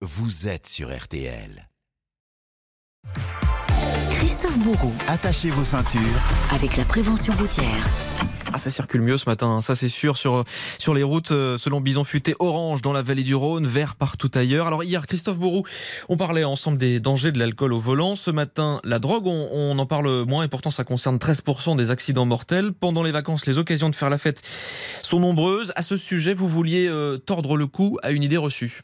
vous êtes sur RTL. Christophe Bourreau, Attachez vos ceintures. avec la prévention routière. Ah, ça circule mieux ce matin, hein, ça c'est sûr, sur, sur les routes, euh, selon Bison Futé, orange dans la vallée du Rhône, vert partout ailleurs. Alors hier, Christophe Bourou, on parlait ensemble des dangers de l'alcool au volant. Ce matin, la drogue, on, on en parle moins et pourtant ça concerne 13% des accidents mortels. Pendant les vacances, les occasions de faire la fête sont nombreuses. À ce sujet, vous vouliez euh, tordre le cou à une idée reçue.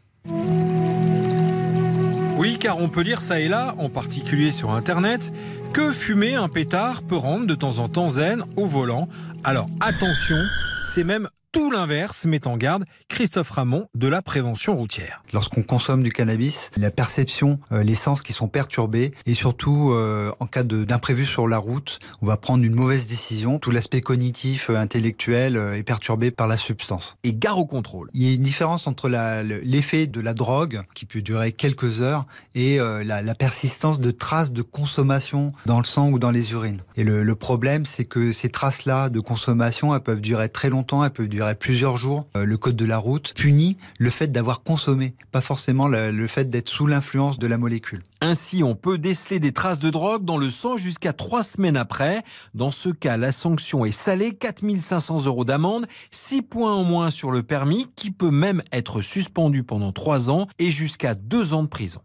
Oui, car on peut lire ça et là, en particulier sur Internet, que fumer un pétard peut rendre de temps en temps zen au volant. Alors attention, c'est même tout l'inverse, met en garde Christophe Ramon de la prévention routière. Lorsqu'on consomme du cannabis, la perception, euh, les sens qui sont perturbés et surtout euh, en cas d'imprévu sur la route, on va prendre une mauvaise décision. Tout l'aspect cognitif, euh, intellectuel euh, est perturbé par la substance. Et gare au contrôle. Il y a une différence entre l'effet de la drogue, qui peut durer quelques heures, et euh, la, la persistance de traces de consommation dans le sang ou dans les urines. Et le, le problème, c'est que ces traces-là de consommation, elles peuvent durer très longtemps, elles peuvent durer plusieurs jours. Euh, le code de la route punit le fait d'avoir consommé, pas forcément le, fait d'être sous l'influence de la molécule. Ainsi, on peut déceler des traces de drogue dans le sang jusqu'à trois semaines après. Dans ce cas, la sanction est salée, 4500 euros d'amende, 6 points en moins sur le permis, qui peut même être suspendu pendant trois ans et jusqu'à deux ans de prison.